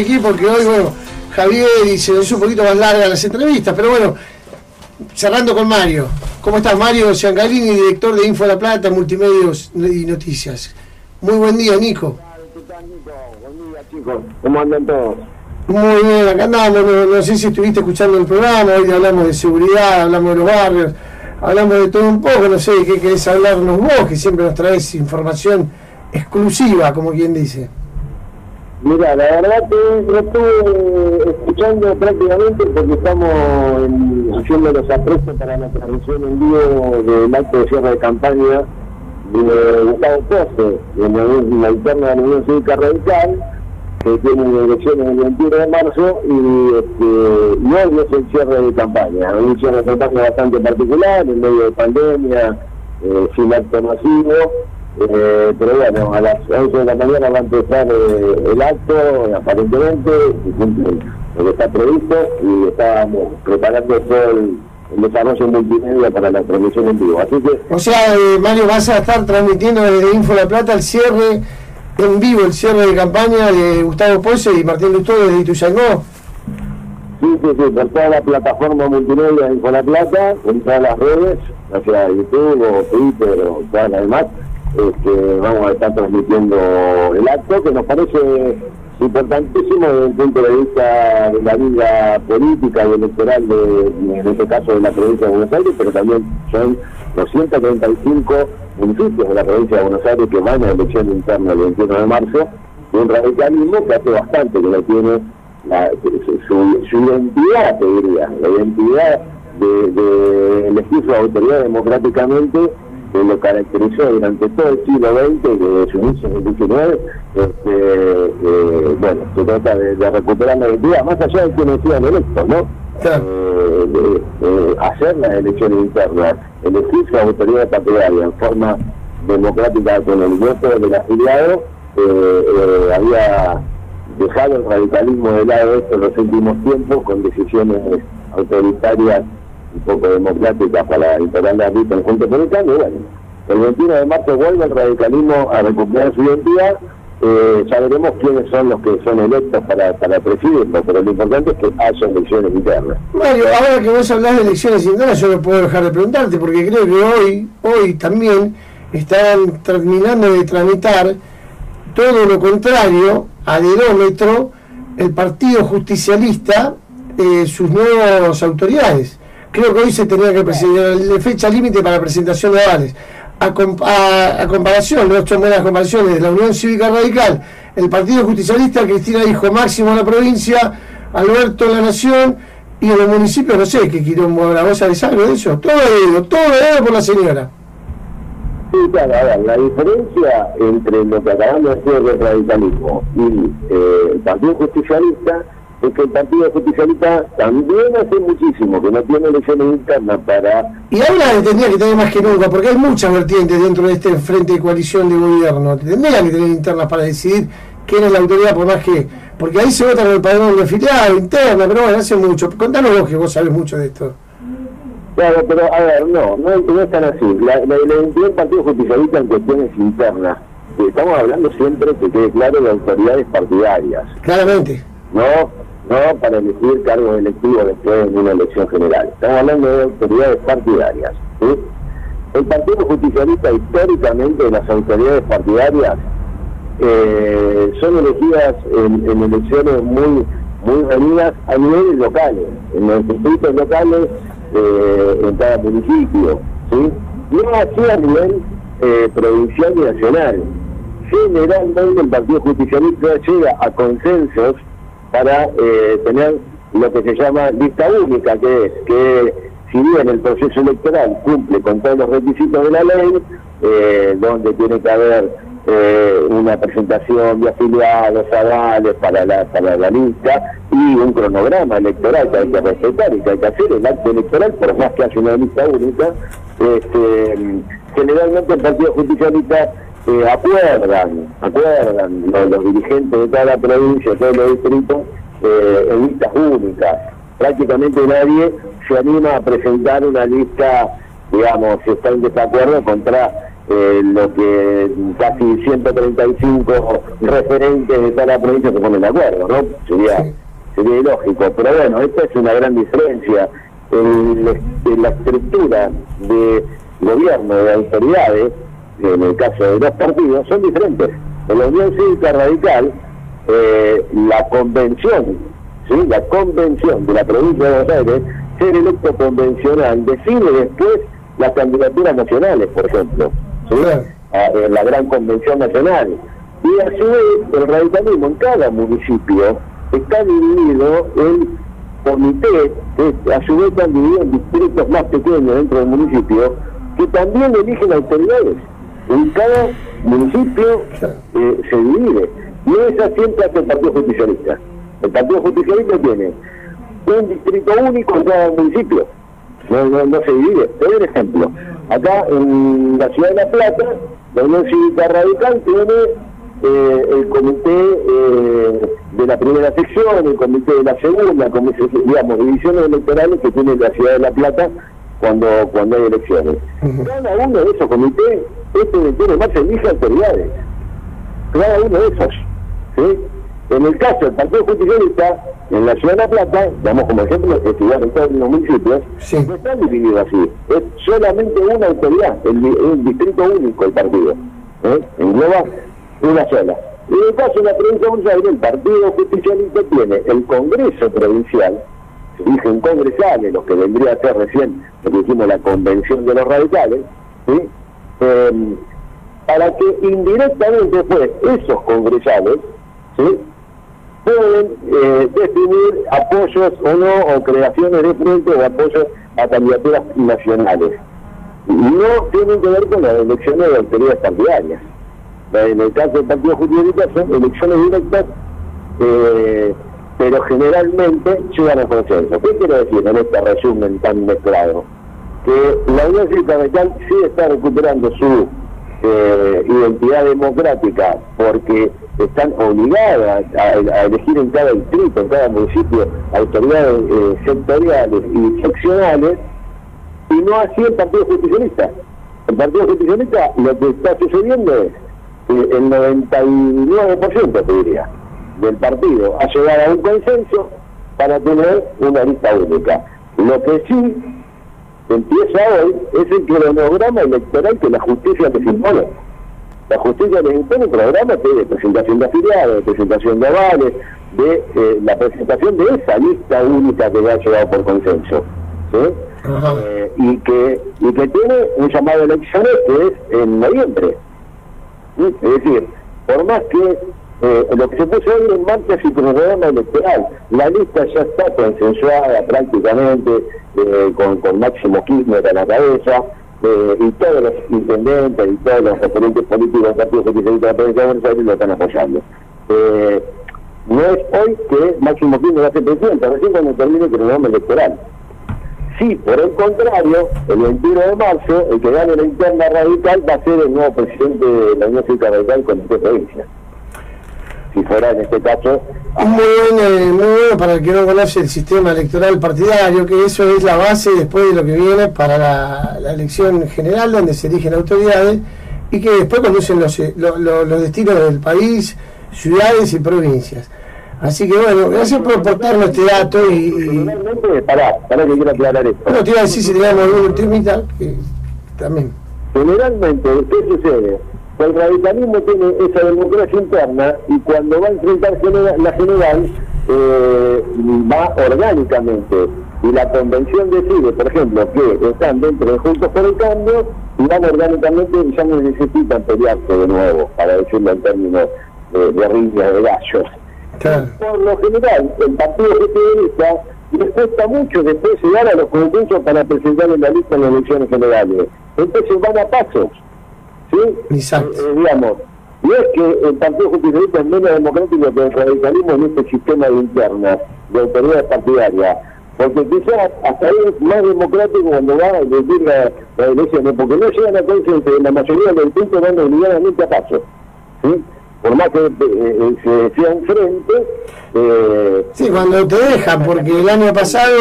aquí porque hoy, bueno, Javier y se nos hizo un poquito más larga las entrevistas, pero bueno, cerrando con Mario. ¿Cómo estás, Mario Giangalini, director de Info La Plata, Multimedios y Noticias? Muy buen día, Nico. ¿Qué tal, Nico? Buen día, chicos. ¿Cómo andan todos? Muy bien, acá andamos, no, no sé si estuviste escuchando el programa, hoy hablamos de seguridad, hablamos de los barrios, hablamos de todo un poco, no sé qué querés hablarnos vos, que siempre nos traes información exclusiva, como quien dice. Mira, la verdad que no estuve escuchando prácticamente porque estamos en- haciendo los aprestos para la transmisión en vivo del acto de cierre de campaña de Gustavo Pose, en la, interna de la Unión Cívica Radical, que tiene elecciones el 21 de marzo, y, este, es el cierre de campaña, un cierre de campaña bastante particular, en medio de pandemia, eh, sin acto masivo, eh, pero bueno, a las 11 de la mañana va a empezar eh, el acto, aparentemente, cumple lo que está previsto, y estamos preparando todo el, el desarrollo multimedia para la transmisión en vivo. Así que O sea, eh, Mario, vas a estar transmitiendo desde Info La Plata el cierre en vivo, el cierre de campaña de Gustavo Pose y Martín Lustó desde Ituzaingó. Sí, sí, sí, por toda la plataforma multimedia de Info La Plata, en todas las redes, ya sea YouTube o Twitter o todas las demás, este, vamos a estar transmitiendo el acto que nos parece importantísimo desde el punto de vista de la vida política y electoral de, en este caso de la provincia de Buenos Aires, pero también son los 135 municipios de la provincia de Buenos Aires que van a elección interna el 21 de marzo, y un radicalismo que hace bastante que lo tiene la- su, su- su identidad, te diría, la identidad de, de elegir su autoridad democráticamente, que lo caracterizó durante todo el siglo XX, desde su inicio en el XIX, este, eh, bueno, se trata de, de recuperar la identidad, más allá de quienes sean electos, ¿no? Claro. Eh, de, de hacer las elecciones internas, elegir su autoridad partidaria en forma democrática con el voto del afiliado, eh, eh, había dejado el radicalismo de lado esto en los últimos tiempos con decisiones autoritarias y poco democráticas para integrar la vida en Juntos por el Cambio. Bueno, el 21 de marzo vuelve el radicalismo a recuperar su identidad. Eh, ya quiénes son los que son electos para, para presidirlo, pero lo importante es que haya elecciones internas. Mario, ahora que vos hablás de elecciones internas, yo no puedo dejar de preguntarte, porque creo que hoy, hoy también están terminando de tramitar todo lo contrario, adherómetro, el Partido Justicialista, eh, sus nuevas autoridades. Creo que hoy se tenía que presentar la fecha límite para presentación de avales. A, com- a- a comparación, no son buenas comparaciones, de la Unión Cívica Radical, el Partido Justicialista, Cristina dijo máximo en la provincia, Alberto en la Nación, y en los municipios, no sé qué quilombo habrá, ¿vos sabés algo de eso? Todo dedo, todo dedo por la señora. Sí, claro, a ver, la diferencia entre lo que acabamos de decir del radicalismo y eh, el Partido Justicialista es que el Partido Justicialista también hace muchísimo que no tiene elecciones internas para Y ahora tendría que tener más que nunca, porque hay muchas vertientes dentro de este frente de coalición de gobierno. Tendrían que tener internas para decidir quién es la autoridad, por más que. Porque ahí se vota con el padrón de afiliado, interna, pero bueno, hace mucho. Contanos vos que vos sabés mucho de esto. Claro, pero a ver, no, no, no es tan así. La, la, identidad del Partido Justicialista en cuestiones internas, estamos hablando siempre que quede claro de autoridades partidarias, Claramente. no no para elegir cargos electivos después en una elección general. Estamos hablando de autoridades partidarias. El Partido Justicialista históricamente, las autoridades partidarias eh, son elegidas en, elecciones muy muy reunidas a niveles locales, en los distritos locales, eh, en cada municipio, ¿sí? No así a nivel eh, provincial y nacional. Generalmente el Partido Justicialista llega a consensos para eh, tener lo que se llama lista única, que es que si bien el proceso electoral cumple con todos los requisitos de la ley, eh, donde tiene que haber eh, una presentación de afiliados, avales para la, para la lista y un cronograma electoral que hay que respetar y que hay que hacer el acto electoral, por más que haya una lista única, este, generalmente el Partido Justicialista eh, acuerdan, acuerdan los, los dirigentes de toda la provincia, de todos los distritos, eh, en listas únicas. Prácticamente nadie se anima a presentar una lista, digamos, si está en desacuerdo contra eh, lo que casi 135 referentes de toda la provincia se ponen de acuerdo, ¿no? Sería, sería ilógico. Pero bueno, esta es una gran diferencia. en la estructura de gobierno, de autoridades, en el caso de dos partidos, son diferentes. En la Unión Cívica Radical, eh, la convención, ¿sí? la convención de la provincia de Buenos Aires, ser electo convencional, decide después las candidaturas nacionales, por ejemplo, en la gran convención nacional. Y a su vez, el radicalismo en cada municipio está dividido en comités, que a su vez están divididos en distritos más pequeños dentro del municipio, que también eligen autoridades. En cada municipio eh, se divide. Y esa siempre hace el Partido Justicialista. El Partido Justicialista tiene un distrito único en cada municipio. No, no, se divide. Te doy un ejemplo. Acá en la ciudad de La Plata, la Unión Cívica Radical tiene eh, el comité eh, de la primera sección, el comité de la segunda, como, digamos, divisiones electorales que tiene la ciudad de La Plata cuando cuando hay elecciones. Cada uno de esos comités, este 21 de marzo, elige autoridades. Cada uno de esos. ¿sí? En el caso del Partido Justicialista, en la Ciudad de La Plata, damos como ejemplo, estudiar en todos los municipios, no están divididos así. Es solamente una autoridad, el, distrito único el partido. ¿eh? Engloba una sola. Y en el caso de la provincia de Buenos Aires, el Partido Justicialista tiene el Congreso Provincial, dicen congresales, los que vendría a ser recién, lo que hicimos la convención de los radicales, em, para que indirectamente pues esos congresales ¿sí? pueden eh, definir apoyos o no, o creaciones de frente o apoyos a candidaturas nacionales. No tienen que ver con las elecciones de autoridades partidarias. En el caso del Partido Justicialista son elecciones directas eh, pero generalmente llegan a consenso. ¿Qué quiero decir en este resumen tan mezclado? Que la Unión Cívica sí está recuperando su eh, identidad democrática porque están obligadas a, elegir en cada distrito, en cada municipio, autoridades eh, sectoriales y seccionales, y no así el Partido Justicialista. El Partido Justicialista lo que está sucediendo es que el 99%, te diría, del partido a llegar a un consenso para tener una lista única. Lo que sí empieza hoy es el cronograma electoral que la justicia les impone. La justicia les impone un programa de presentación de afiliados, de presentación de avales, de eh, la presentación de esa lista única que ha llegado por consenso. Eh, y que y que tiene un llamado a elecciones que es en noviembre. Es decir, por más que eh, lo que se puso hoy en marcha es el programa electoral. La lista ya está consensuada prácticamente eh, con, con Máximo Kirchner a la cabeza eh, y todos los intendentes y todos los referentes políticos del Partido Socialista de la Provincia de Buenos Aires lo están apoyando. no es hoy que Máximo Kirchner ser presidente, recién cuando termine el programa electoral. Sí, por el contrario, el 21 de marzo, el que gane la interna radical va a ser el nuevo presidente de la Unión Cívica Radical con esta provincia si fuera en este caso. Muy bueno, muy bueno para el que no conoce el sistema electoral partidario, que eso es la base después de lo que viene para la, elección general, donde se eligen autoridades y que después conducen los, los, destinos del país, ciudades y provincias. Así que bueno, gracias por aportarnos este dato y... Generalmente, pará, pará que quiero aclarar esto. No, te iba a decir si teníamos algún temita, también. Generalmente, ¿qué sucede? El radicalismo tiene esa democracia interna y cuando va a enfrentar la general eh, va orgánicamente y la convención decide, por ejemplo, que están dentro de Juntos por el Cambio y van orgánicamente y ya no necesitan pelearse de nuevo, para decirlo en términos de, de de gallos. Por lo general, el Partido Socialista les cuesta mucho después llegar a los concursos para presentar en la lista en las elecciones generales. Entonces van a pasos. ¿Sí? Exacto. Eh, digamos, no es que el Partido Justicialista es menos democrático que el radicalismo en este sistema de interna, de autoridad partidaria, porque quizás hasta ahí es más democrático cuando va a elegir la, la elección, porque no llegan a consenso en la mayoría del puntos van obligadamente a paso. ¿sí? Por más que eh, eh, se sea enfrente. Eh, sí, cuando te dejan, porque el año pasado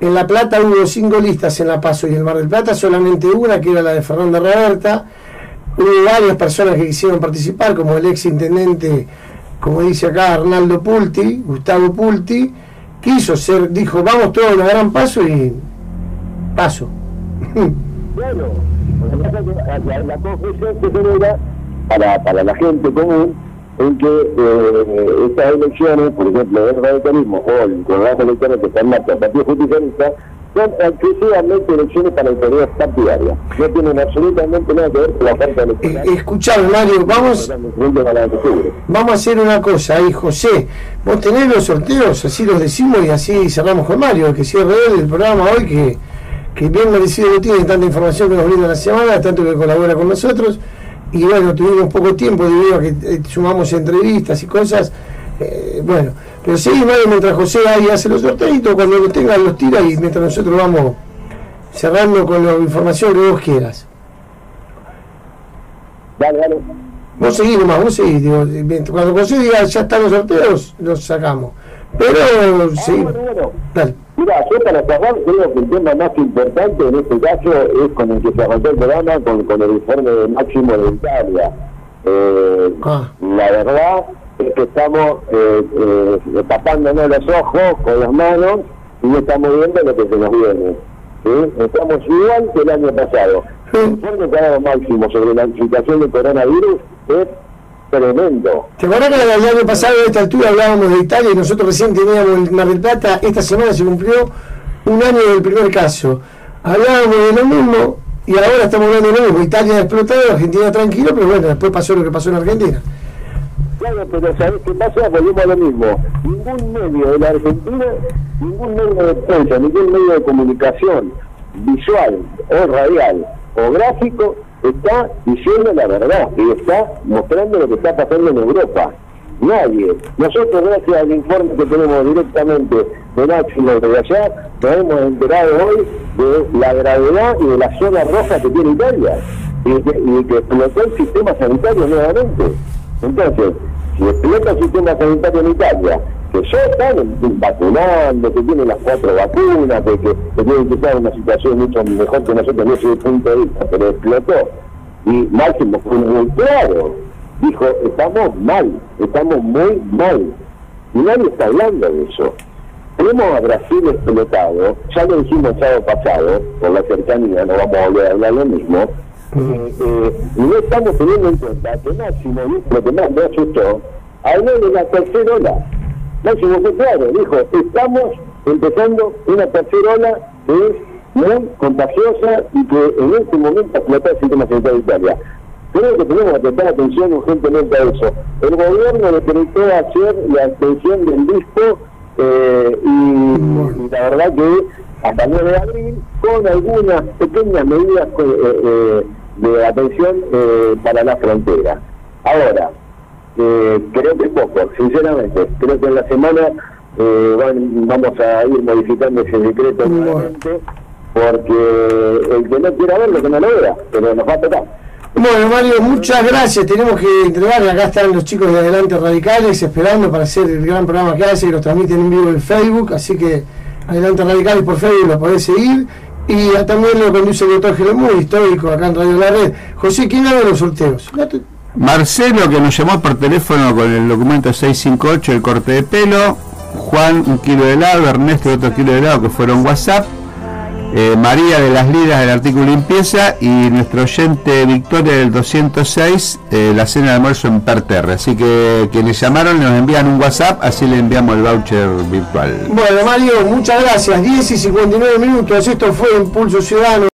en La Plata hubo cinco listas en La Paso y en Mar del Plata solamente una, que era la de Fernanda Roberta hubo varias personas que quisieron participar, como el ex intendente, como dice acá Arnaldo Pulti, Gustavo Pulti, quiso ser, dijo, vamos todos a un paso y paso. Bueno, la, conclusión que genera para, para la gente común en que eh, estas elecciones, por ejemplo, el radicalismo o el congreso electoral que está en marcha, el Partido Justicialista, son exclusivamente elecciones para autoridades partidarias. No tienen absolutamente nada que ver con la parte electoral. Eh, Mario, vamos, vamos a hacer una cosa ahí, José. Vos tenés los sorteos, así los decimos y así cerramos con Mario, que cierre él el programa hoy, que, que bien merecido lo tiene, tanta información que nos brinda la semana, tanto que colabora con nosotros. Y bueno, tuvimos poco tiempo debido a que eh, sumamos entrevistas y cosas. Eh, bueno, pero Mario, mientras José ahí hace los sorteitos, cuando lo tengan los tira y mientras nosotros vamos cerrando con la información que vos quieras. Dale, dale. Vos seguís nomás, vos seguís. Digo, cuando José diga ya están los sorteos, los sacamos. Pero Ah, seguimos. bueno, bueno. Dale. Mira, yo para cerrar creo que el tema más importante en este caso es con el que se arrancó el programa, con, con el informe de máximo de Italia. Eh, Ah. La verdad es que estamos eh, eh, tapándonos los ojos con las manos y no estamos viendo lo que se nos viene. ¿sí? Estamos igual que el año pasado. El informe que ha dado máximo sobre la situación del coronavirus es tremendo. ¿Te acuerdas que el año pasado a esta altura hablábamos de Italia y nosotros recién teníamos el Mar del Plata? Esta semana se cumplió un año del primer caso. Hablábamos de lo mismo y ahora estamos hablando de lo mismo. Italia explotado, Argentina tranquilo, pero bueno, después pasó lo que pasó en Argentina. Claro, pero ¿sabés qué pasa? Volvemos a lo mismo. Ningún medio de la Argentina, ningún medio de prensa, ningún medio de comunicación visual o radial o gráfico está diciendo la verdad y está mostrando lo que está pasando en Europa. Nadie. Nosotros, gracias al informe que tenemos directamente de Máximo de allá, nos hemos enterado hoy de la gravedad y de la zona roja que tiene Italia y que, y que explotó el sistema sanitario nuevamente. Entonces, si explota el sistema sanitario en Italia, que ya están vacunando, que tienen las cuatro vacunas, que, que, que tienen que estar en una situación mucho mejor que nosotros en ese punto de vista, pero explotó. Y Máximo fue muy claro, dijo, estamos mal, estamos muy mal. Y nadie está hablando de eso. Tenemos a Brasil explotado, ya lo dijimos el sábado pasado, por la cercanía, no vamos a volver a hablar lo mismo, eh, eh, y no estamos teniendo en cuenta que Máximo, lo que más me asustó, habló de la tercera ola. Máximo fue claro, dijo, estamos empezando una tercera ola que es muy contagiosa y que en este momento explotó el sistema sanitario de Italia. Creo que tenemos que prestar atención urgentemente a eso. El gobierno decretó ayer la extensión del disco eh, y, la verdad que hasta el 9 de abril con algunas pequeñas medidas eh, de atención eh, para la frontera. Ahora, eh, creo que es poco, sinceramente. Creo que en la semana eh, van- vamos a ir modificando ese decreto Bueno. porque el que no quiera verlo, que no lo vea, pero nos va a tocar. Bueno, Mario, muchas gracias. Tenemos que entregar. Acá están los chicos de Adelante Radicales esperando para hacer el gran programa que hace y los transmiten en vivo en Facebook. Así que Adelante Radicales por Facebook lo podés seguir. Y a- también lo conduce el doctor Jeremú, histórico, acá en Radio La Red. José, ¿quién gana los sorteos? Marcelo, que nos llamó por teléfono con el documento 658, el corte de pelo. Juan, un kilo de helado. Ernesto, otro kilo de helado, que fueron WhatsApp. Eh, María de las Liras del artículo limpieza y nuestro oyente Victoria del 206 eh, la cena de almuerzo en Perterre así que quienes llamaron nos envían un WhatsApp así le enviamos el voucher virtual Bueno, Mario, muchas gracias. 10 y 59 minutos. Esto fue Impulso Ciudadano.